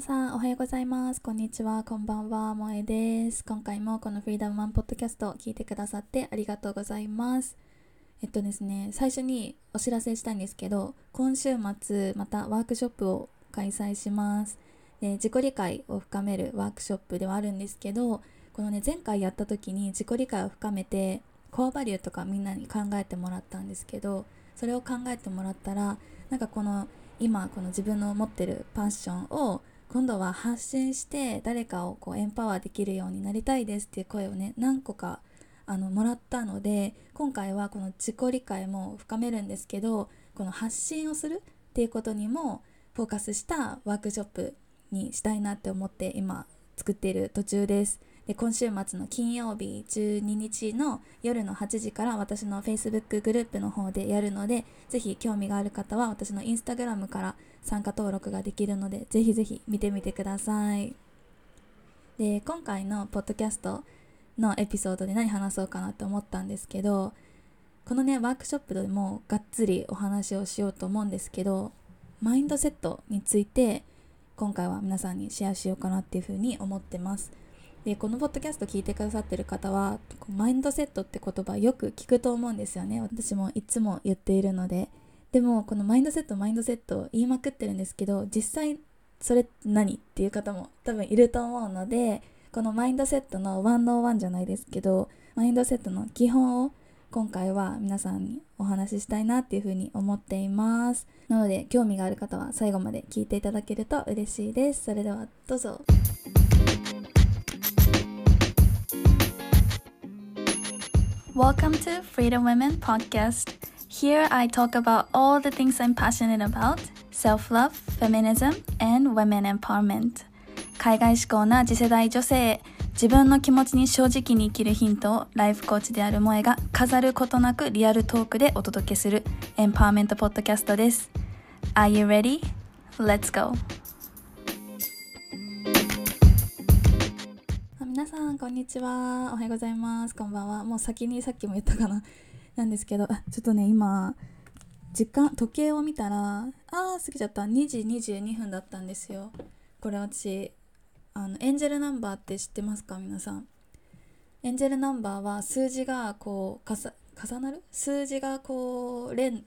さんおはようございます。こんにちは。こんばんは。萌えです。今回もこのフリーダムマンポッドキャストを聞いてくださってありがとうございます。えっとですね最初にお知らせしたいんですけど今週末またワークショップを開催します。で自己理解を深めるワークショップではあるんですけどこのね前回やった時に自己理解を深めてコアバリューとかみんなに考えてもらったんですけどそれを考えてもらったらなんかこの今この自分の持ってるパッションを今度は発信して誰かをこうエンパワーできるようになりたいですっていう声をね何個かあのもらったので今回はこの自己理解も深めるんですけどこの発信をするっていうことにもフォーカスしたワークショップにしたいなって思って今作っている途中です。で今週末の金曜日12日の夜の8時から私の Facebook グループの方でやるのでぜひ興味がある方は私の Instagram から参加登録ができるのでぜひぜひ見てみてください。で今回のポッドキャストのエピソードで何話そうかなって思ったんですけどこのねワークショップでもがっつりお話をしようと思うんですけどマインドセットについて今回は皆さんにシェアしようかなっていうふうに思ってます。でこのポッドキャスト聞いてくださってる方はマインドセットって言葉よく聞くと思うんですよね。私もいつも言っているので。でもこのマインドセットマインドセット言いまくってるんですけど実際それ何っていう方も多分いると思うのでこのマインドセットの101じゃないですけどマインドセットの基本を今回は皆さんにお話ししたいなっていうふうに思っています。なので興味がある方は最後まで聞いていただけると嬉しいです。それではどうぞ。Welcome to Freedom Women Podcast. Here I talk about all the things I'm passionate about self love, feminism, and women empowerment. 海外志向な次世代女性へ自分の気持ちに正直に生きるヒントをライフコーチである萌えが飾ることなくリアルトークでお届けするエンパワーメントポッドキャストです。Are you ready? Let's go! んこんにちは。おはようございます。こんばんは。もう先にさっきも言ったかな。なんですけど。ちょっとね今時間時計を見たらあー過ぎちゃった。2時22分だったんですよ。これ私あのエンジェルナンバーって知ってますか？皆さん。エンジェルナンバーは数字がこう重なる？数字がこう連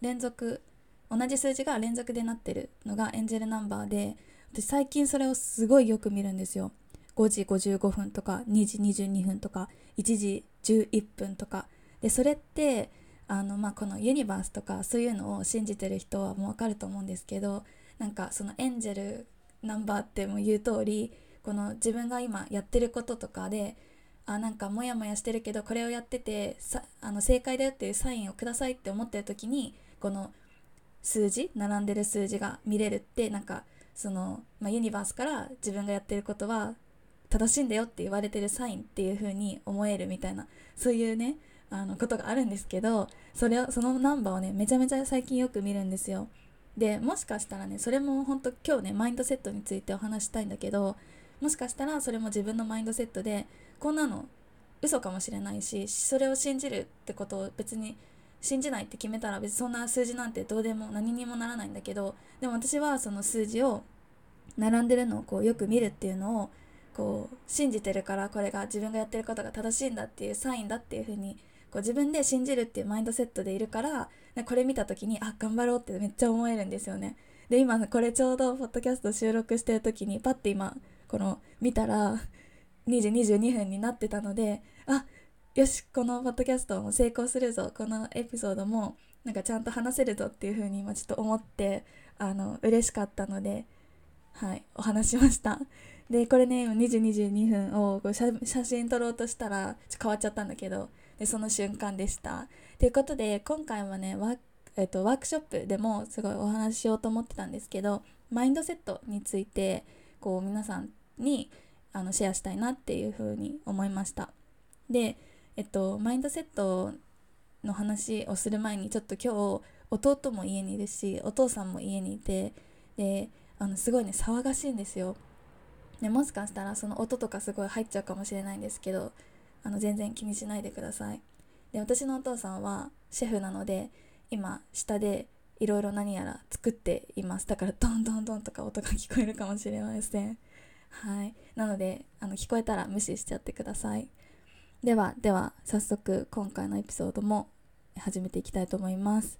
連続。同じ数字が連続でなってるのがエンジェルナンバーで私最近それをすごいよく見るんですよ。5時55分とか2時22分とか1時11分とか。でそれってあの、まあ、このユニバースとかそういうのを信じてる人はもう分かると思うんですけどなんかそのエンジェルナンバーっても言う通りこの自分が今やってることとかであなんかモヤモヤしてるけどこれをやっててさあの正解だよっていうサインをくださいって思ってる時にこの数字並んでる数字が見れるってなんかその、まあ、ユニバースから自分がやってることは正しいんだよって言われてるサインっていう風に思えるみたいなそういうねあのことがあるんですけどそれをそのナンバーをねめちゃめちゃ最近よく見るんですよ。でもしかしたらねそれも本当今日ねマインドセットについてお話したいんだけどもしかしたらそれも自分のマインドセットでこんなの嘘かもしれないしそれを信じるってことを別に信じないって決めたら別にそんな数字なんてどうでも何にもならないんだけどでも私はその数字を並んでるのをこうよく見るっていうのをこう信じてるからこれが自分がやってることが正しいんだっていうサインだっていうふうに自分で信じるっていうマインドセットでいるからこれ見た時にあ頑張ろうってめっちゃ思えるんですよね。で今これちょうどポッドキャスト収録してる時にパッて今この見たら2時22分になってたのであよしこのポッドキャストも成功するぞこのエピソードもなんかちゃんと話せるぞっていう風に今ちょっと思ってあの嬉しかったのではいお話しましたでこれね今2時22分をこう写真撮ろうとしたら変わっちゃったんだけどでその瞬間でした。ということで今回はねワ,、えーと、ワークショップでもすごいお話ししようと思ってたんですけどマインドセットについてこう皆さんにあのシェアしたいなっていうふうに思いました。で、えっと、マインドセットの話をする前にちょっと今日弟も家にいるしお父さんも家にいてであのすごいね騒がしいんですよ。でもしかしたらその音とかすごい入っちゃうかもしれないんですけどあの全然気にしないでください。で私のお父さんはシェフなので今下でいろいろ何やら作っています。だからドンドンドンとか音が聞こえるかもしれません。はい。なのであの聞こえたら無視しちゃってください。ではでは早速今回のエピソードも始めていきたいと思います。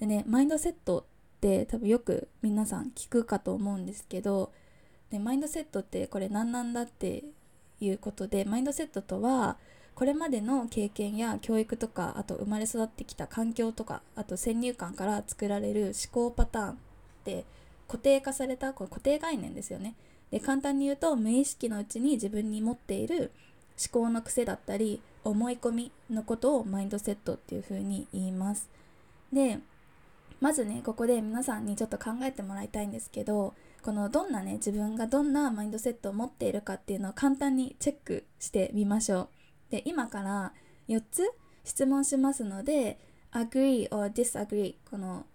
でねマインドセットって多分よく皆さん聞くかと思うんですけどでマインドセットってこれ何なんだっていうことでマインドセットとはこれまでの経験や教育とかあと生まれ育ってきた環境とかあと先入観から作られる思考パターンって固定化されたこれ固定概念ですよね。で簡単に言うと無意識のうちに自分に持っている思考の癖だったり思い込みのことをマインドセットっていうふうに言います。でまずねここで皆さんにちょっと考えてもらいたいんですけどこのどんなね自分がどんなマインドセットを持っているかっていうのを簡単にチェックしてみましょう。で今から4つ質問しますので agree or disagree この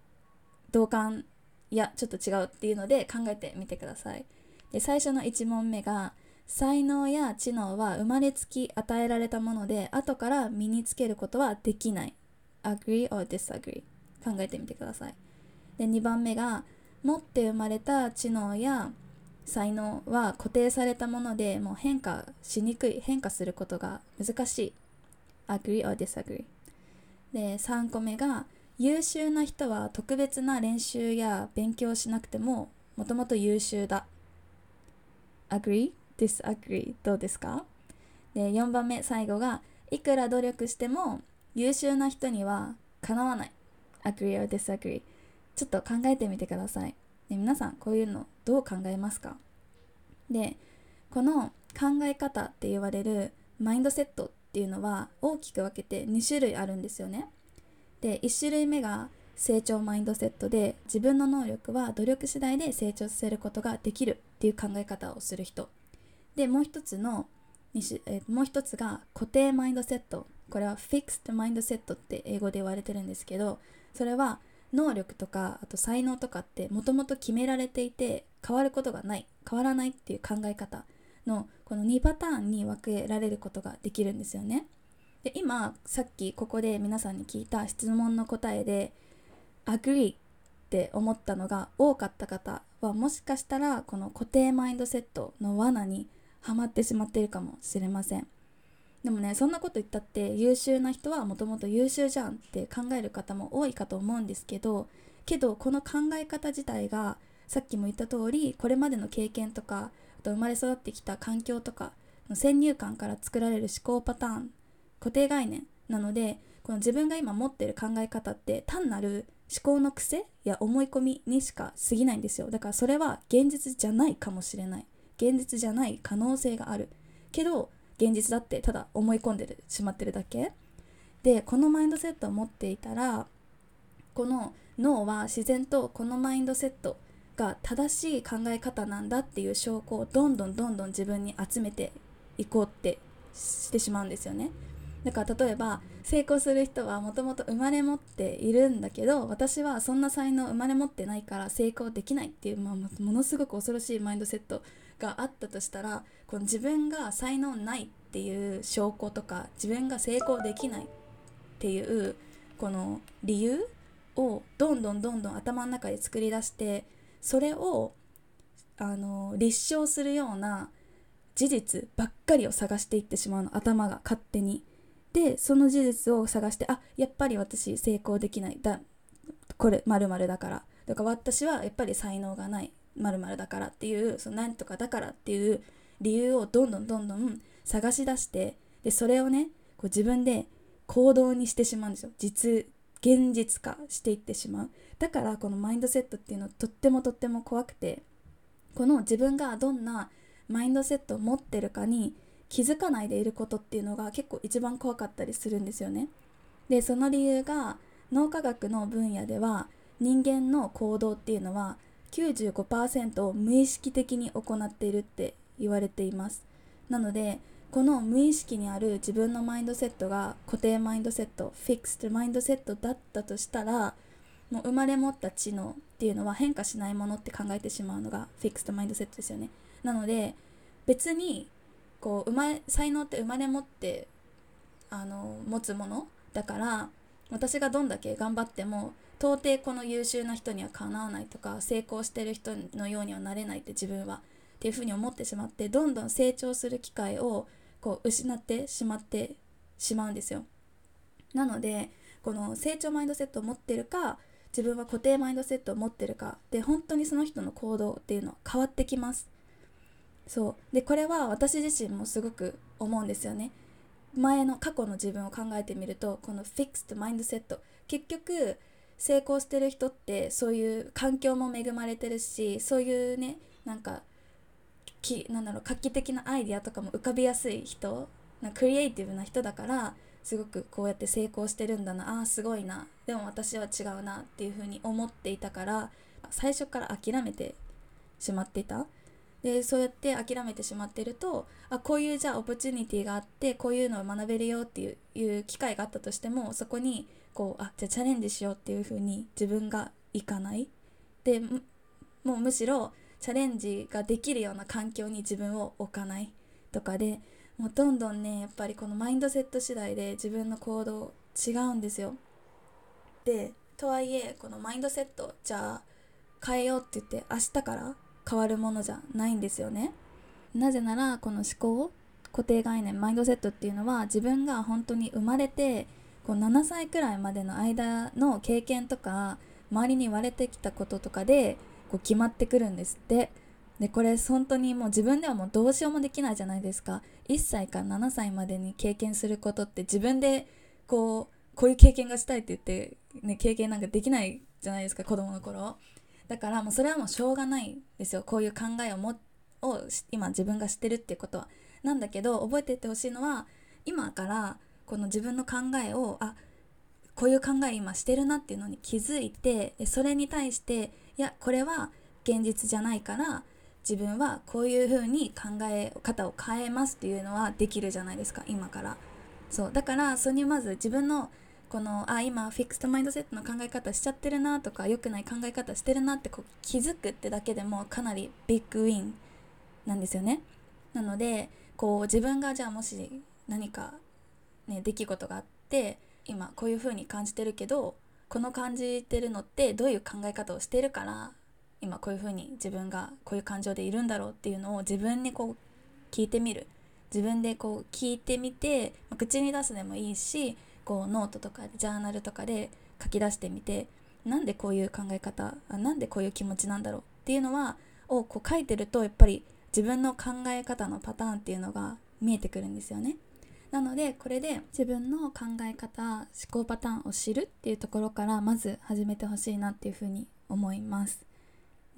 同感やちょっと違うっていうので考えてみてください。で最初の1問目が才能や知能は生まれつき与えられたもので後から身につけることはできない agree or disagree 考えてみてくださいで2番目が持って生まれた知能や才能は固定されたものでもう変化しにくい変化することが難しい。agree or disagree で3個目が優秀な人は特別な練習や勉強しなくてももともと優秀だ。agree? disagree? どうですか？で4番目最後がいくら努力しても優秀な人にはかなわない。agree or disagree ちょっと考えてみてください。で皆さんこういうのどう考えますか？でこの考え方って言われるマインドセットっていうのは大きく分けて2種類あるんですよね。で1種類目が成長マインドセットで自分の能力は努力次第で成長させることができるっていう考え方をする人。でもう一つのえもう一つが固定マインドセット。これは Fixed マインドセットって英語で言われてるんですけどそれは能力とかあと才能とかってもともと決められていて変わることがない変わらないっていう考え方のこの2パターンに分けられることができるんですよね。で今さっきここで皆さんに聞いた質問の答えで agree って思ったのが多かった方はもしかしたらこの固定マインドセットの罠にはまってしまっているかもしれません。でもねそんなこと言ったって優秀な人はもともと優秀じゃんって考える方も多いかと思うんですけどけどこの考え方自体がさっきも言った通りこれまでの経験とかあと生まれ育ってきた環境とかの先入観から作られる思考パターン固定概念なのでこの自分が今持ってる考え方って単なる思考の癖や思い込みにしか過ぎないんですよ。だからそれは現実じゃないかもしれない。現実じゃない可能性がある。けど現実だってただ思い込んでしまってるだけでこのマインドセットを持っていたらこの脳は自然とこのマインドセットが正しい考え方なんだっていう証拠をどんどんどんどん自分に集めていこうってしてしまうんですよね。だから例えば成功する人はもともと生まれ持っているんだけど私はそんな才能生まれ持ってないから成功できないっていう、まあ、ものすごく恐ろしいマインドセットがあったとしたらこの自分が才能ないっっていう証拠とか自分が成功できないっていうこの理由をどんどんどんどん頭の中で作り出してそれをあの立証するような事実ばっかりを探していってしまうの頭が勝手に。でその事実を探してあやっぱり私成功できないだこれまるだからだから私はやっぱり才能がないまるだからっていうその何とかだからっていう理由をどんどんどんどん探し出してでそれをねこう自分で行動にしてしまうんですよ。実現実化していってしまう。だからこのマインドセットっていうのとってもとっても怖くてこの自分がどんなマインドセットを持ってるかに気づかないでいることっていうのが結構一番怖かったりするんですよね。でその理由が脳科学の分野では人間の行動っていうのは95%を無意識的に行っているって言われています。なのでこの無意識にある自分のマインドセットが固定マインドセットフィックスドマインドセットだったとしたらもう生まれ持った知能っていうのは変化しないものって考えてしまうのがフィックスドマインドセットですよね。なので別にこう生まれ才能って生まれ持ってあの持つものだから私がどんだけ頑張っても到底この優秀な人にはかなわないとか成功してる人のようにはなれないって自分はっていうふうに思ってしまってどんどん成長する機会をこう失ってしまってしまうんですよ。なのでこの成長マインドセットを持ってるか自分は固定マインドセットを持ってるかで本当にその人の行動っていうのは変わってきます。そうでこれは私自身もすごく思うんですよね。前の過去の自分を考えてみるとこのフィックスとマインドセット結局成功してる人ってそういう環境も恵まれてるしそういうねなんかきなんだろう画期的なアイディアとかも浮かびやすい人なクリエイティブな人だからすごくこうやって成功してるんだなあーすごいなでも私は違うなっていうふうに思っていたから最初から諦めてしまっていた。でそうやって諦めてしまってるとあこういうじゃあオプチュニティがあってこういうのを学べるよっていういう機会があったとしてもそこにこうあじゃあチャレンジしようっていうふうに自分がいかない。でもうむしろチャレンジができるような環境に自分を置かないとかでもうどんどんねやっぱりこのマインドセット次第で自分の行動違うんですよ。でとはいえこのマインドセットじゃあ変えようって言って明日から変わるものじゃないんですよね。なぜならこの思考固定概念マインドセットっていうのは自分が本当に生まれてこう7歳くらいまでの間の経験とか周りに言われてきたこととかでこう決まってくるんですって。でこれ本当にもう自分ではもうどうしようもできないじゃないですか。1歳から7歳までに経験することって自分でこうこういう経験がしたいって言って、ね、経験なんかできないじゃないですか子供の頃。だからもうそれはもうしょうがないですよ。こういう考えをもを今自分が知ってるっていうことは。なんだけど覚えていってほしいのは今からこの自分の考えをあこういう考え今してるなっていうのに気づいてそれに対していやこれは現実じゃないから自分はこういう風に考え方を変えますっていうのはできるじゃないですか今から。そうだからそれにまず自分のこのあ今フィクストマインドセットの考え方しちゃってるなとか良くない考え方してるなってこう気づくってだけでもかなりビッグウィンなんですよね。なのでこう自分がじゃあもし何かね出来事があって今こういう風に感じてるけどこの感じてるのってどういう考え方をしているから今こういう風に自分がこういう感情でいるんだろうっていうのを自分にこう聞いてみる自分でこう聞いてみて、口に出すでもいいしこうノートとかジャーナルとかで書き出してみてなんでこういう考え方なんでこういう気持ちなんだろうっていうのはをこう書いてるとやっぱり自分の考え方のパターンっていうのが見えてくるんですよね。なのでこれで自分の考え方思考パターンを知るっていうところからまず始めてほしいなっていうふうに思います。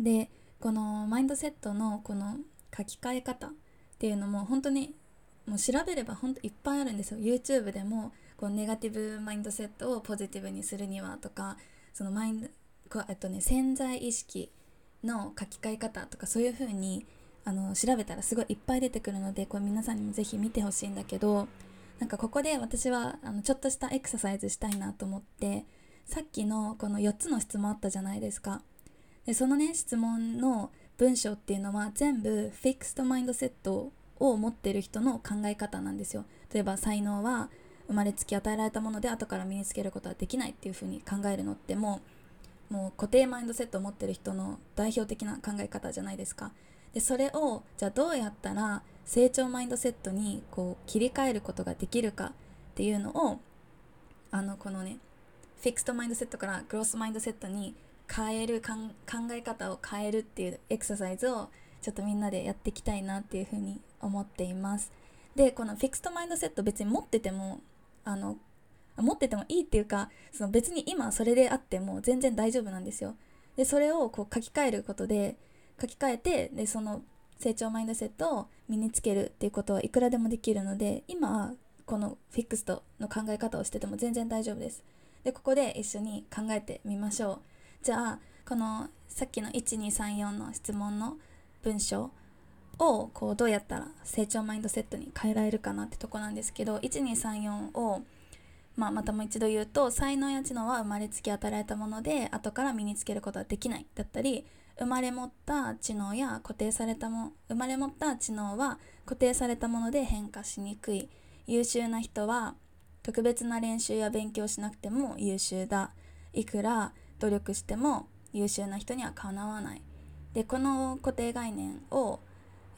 でこのマインドセットのこの書き換え方っていうのも本当にもう調べれば本当いっぱいあるんですよ YouTube でもこうネガティブマインドセットをポジティブにするにはとかそのマインドこうとね潜在意識の書き換え方とかそういう風にあの調べたらすごいいっぱい出てくるのでこれ皆さんにも是非見てほしいんだけどなんかここで私はあのちょっとしたエクササイズしたいなと思ってさっきのこの4つの質問あったじゃないですか。でそのね質問の文章っていうのは全部フィックストマインドセットを持ってる人の考え方なんですよ。例えば才能は生まれつき与えられたもので後から身につけることはできないっていうふうに考えるのってもうもう固定マインドセットを持ってる人の代表的な考え方じゃないですか。でそれをじゃあどうやったら成長マインドセットにこう切り替えることができるかっていうのをあのこのねフィクストマインドセットからグロスマインドセットに変える考え方を変えるっていうエクササイズをちょっとみんなでやっていきたいなっていうふうに思っています。でこのフィクストマインドセット別に持っててもあの持っててもいいっていうかその別に今それであっても全然大丈夫なんですよ。でそれをこう書き換えることで書き換えてでその成長マインドセットを身につけるっていうことはいくらでもできるので今このフィックストの考え方をしてても全然大丈夫です。でここで一緒に考えてみましょう。じゃあこのさっきの1234の質問の文章をこうどうやったら成長マインドセットに変えられるかなってとこなんですけど1234を、まあ、またもう一度言うと才能や知能は生まれつき与えられたもので後から身につけることはできないだったり生まれ持った知能や固定されたも生まれ持った知能は固定されたもので変化しにくい優秀な人は特別な練習や勉強しなくても優秀だいくら努力しても優秀な人にはかなわない。でこの固定概念を、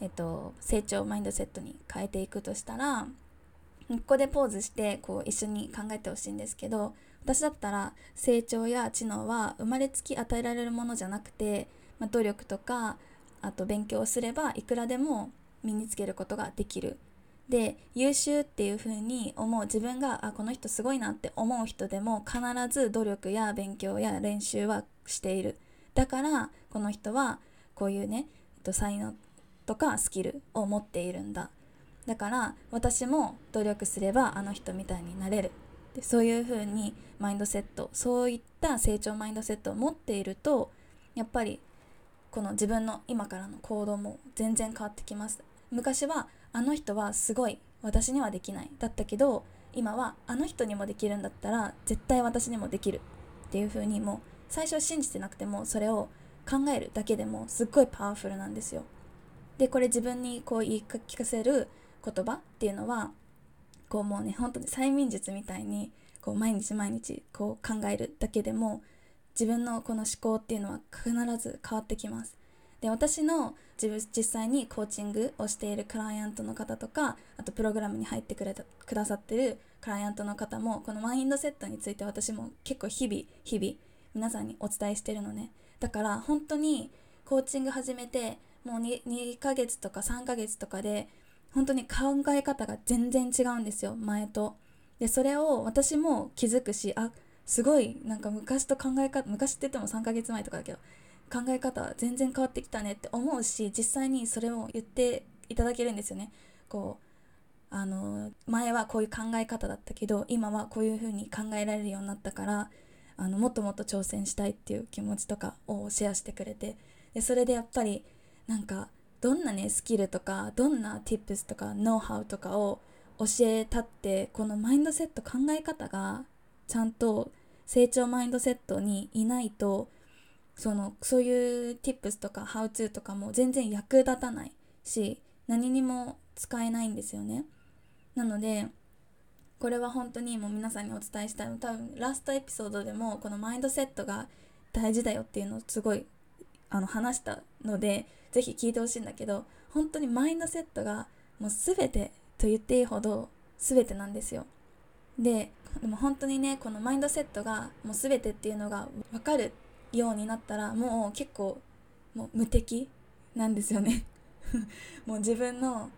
えっと、成長マインドセットに変えていくとしたらここでポーズしてこう一緒に考えてほしいんですけど私だったら成長や知能は生まれつき与えられるものじゃなくて、まあ、努力とかあと勉強をすればいくらでも身につけることができる。で優秀っていう風に思う自分があこの人すごいなって思う人でも必ず努力や勉強や練習はしている。だからこの人はこういうね才能とかスキルを持っているんだ。だから私も努力すればあの人みたいになれる。でそういう風にマインドセットそういった成長マインドセットを持っているとやっぱりこの自分の今からの行動も全然変わってきます。昔はあの人はすごい私にはできないだったけど今はあの人にもできるんだったら絶対私にもできるっていう風にもう最初信じてなくてもそれを考えるだけでもすっごいパワフルなんですよ。でこれ自分にこう言い聞かせる言葉っていうのはこうもうね本当に催眠術みたいにこう毎日毎日こう考えるだけでも自分のこの思考っていうのは必ず変わってきますで私の自分実際にコーチングをしているクライアントの方とかあとプログラムに入ってくれたくださってるクライアントの方もこのマインドセットについて私も結構日々日々皆さんにお伝えしてるのねだから本当にコーチング始めてもう 2, 2ヶ月とか3ヶ月とかで本当に考え方が全然違うんですよ前と。でそれを私も気づくしあすごいなんか昔と考え方昔って言っても3ヶ月前とかだけど考え方全然変わってきたねって思うし実際にそれを言っていただけるんですよね。こうあの前はこういう考え方だったけど今はこういう風に考えられるようになったからあのもっともっと挑戦したいっていう気持ちとかをシェアしてくれてでそれでやっぱりなんかどんなねスキルとかどんな tips とかノウハウとかを教えたってこのマインドセット考え方がちゃんと成長マインドセットにいないとそのそういう tips とか how to とかも全然役立たないし何にも使えないんですよね。なのでこれは本当にもう皆さんにお伝えしたい多分ラストエピソードでもこのマインドセットが大事だよっていうのをすごいあの話したので是非聞いてほしいんだけど本当にマインドセットがもう全てと言っていいほど全てなんですよ。ででも本当にねこのマインドセットがもう全てっていうのが分かるようになったらもう結構もう無敵なんですよね。もう自分の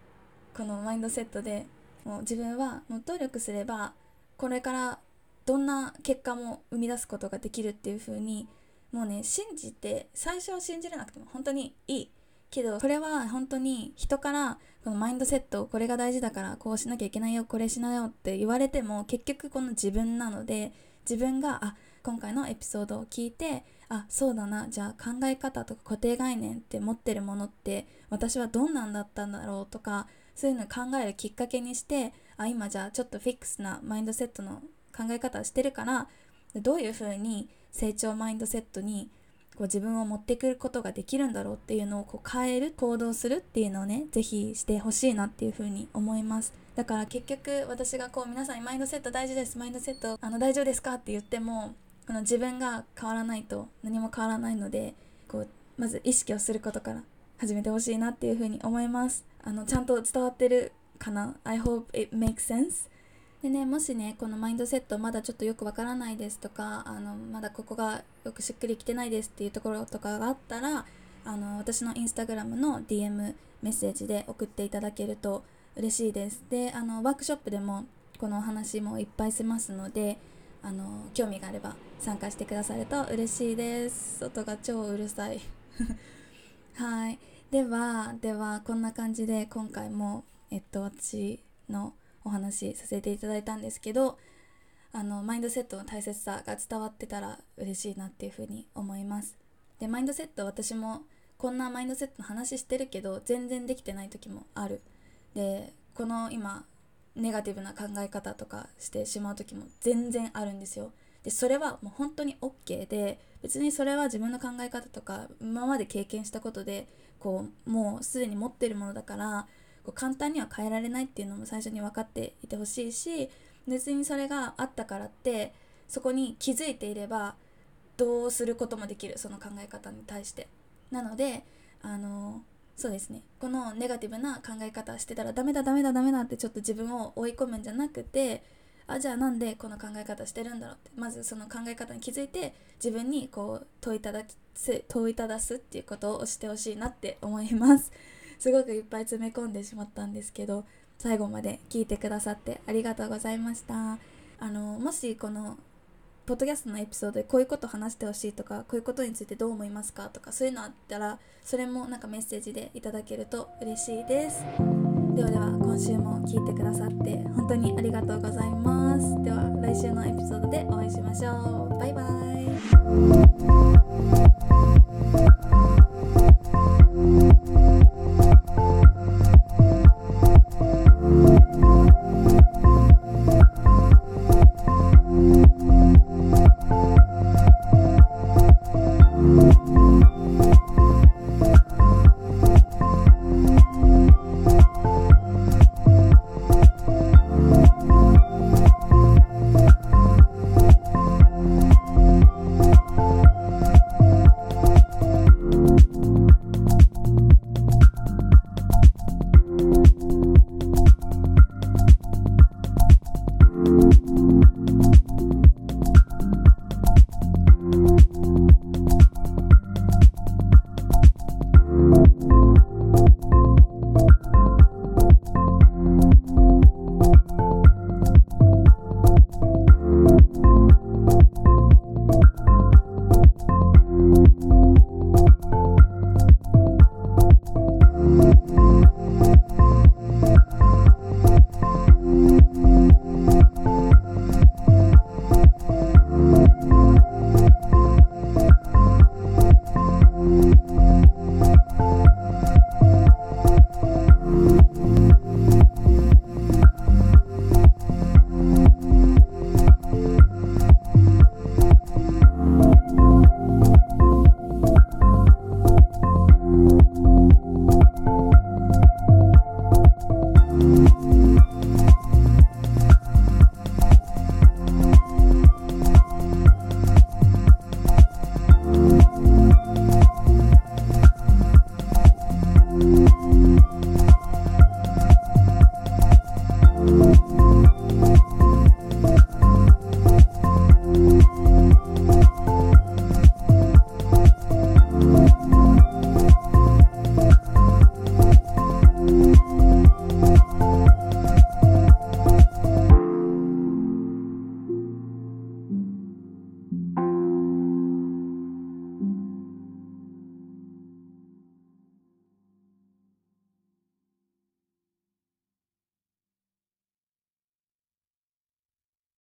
このマインドセットでもう自分はもう努力すればこれからどんな結果も生み出すことができるっていう風にもうね信じて最初は信じれなくても本当にいい。けどこれは本当に人からこのマインドセットこれが大事だからこうしなきゃいけないよこれしなよって言われても結局この自分なので自分があ今回のエピソードを聞いてあそうだなじゃあ考え方とか固定概念って持ってるものって私はどんなんだったんだろうとかそういうの考えるきっかけにしてあ今じゃあちょっとフィックスなマインドセットの考え方をしてるからどういうふうに成長マインドセットにこう自分を持ってくることができるんだろうっていうのをこう変える行動するっていうのをね是非してほしいなっていうふうに思います。だから結局私がこう皆さんにマインドセット大事ですマインドセットあの大丈夫ですかって言ってもこの自分が変わらないと何も変わらないのでこうまず意識をすることから始めてほしいなっていうふうに思います。あのちゃんと伝わってるかな？I hope it makes sense でねもしねこのマインドセットまだちょっとよくわからないですとかあのまだここがよくしっくりきてないですっていうところとかがあったらあの私のインスタグラムの DM メッセージで送っていただけると嬉しいです。であのワークショップでもこのお話もいっぱいしますのであの興味があれば参加してくださると嬉しいです。外が超うるさい。はい。ではではこんな感じで今回もえっと私のお話しさせていただいたんですけどあのマインドセットの大切さが伝わってたら嬉しいなっていうふうに思いますでマインドセット私もこんなマインドセットの話してるけど全然できてない時もあるでこの今ネガティブな考え方とかしてしまう時も全然あるんですよ。でそれはもう本当に OK で別にそれは自分の考え方とか今まで経験したことでこうもうすでに持ってるものだからこう簡単には変えられないっていうのも最初に分かっていてほしいし別にそれがあったからってそこに気づいていればどうすることもできるその考え方に対して。なのであのそうですね。このネガティブな考え方してたらダメだダメだダメだってちょっと自分を追い込むんじゃなくてあじゃあなんでこの考え方してるんだろうって。まずその考え方に気づいて自分にこう問いただす問いただすっていうことをしてほしいなって思います。すごくいっぱい詰め込んでしまったんですけど最後まで聞いてくださってありがとうございました。あのもしこのポッドキャストのエピソードでこういうこと話してほしいとかこういうことについてどう思いますか？とかそういうのあったらそれもなんかメッセージでいただけると嬉しいです。ではでは今週も聞いてくださって本当にありがとうございます。では来週のエピソードでお会いしましょう。バイバイ。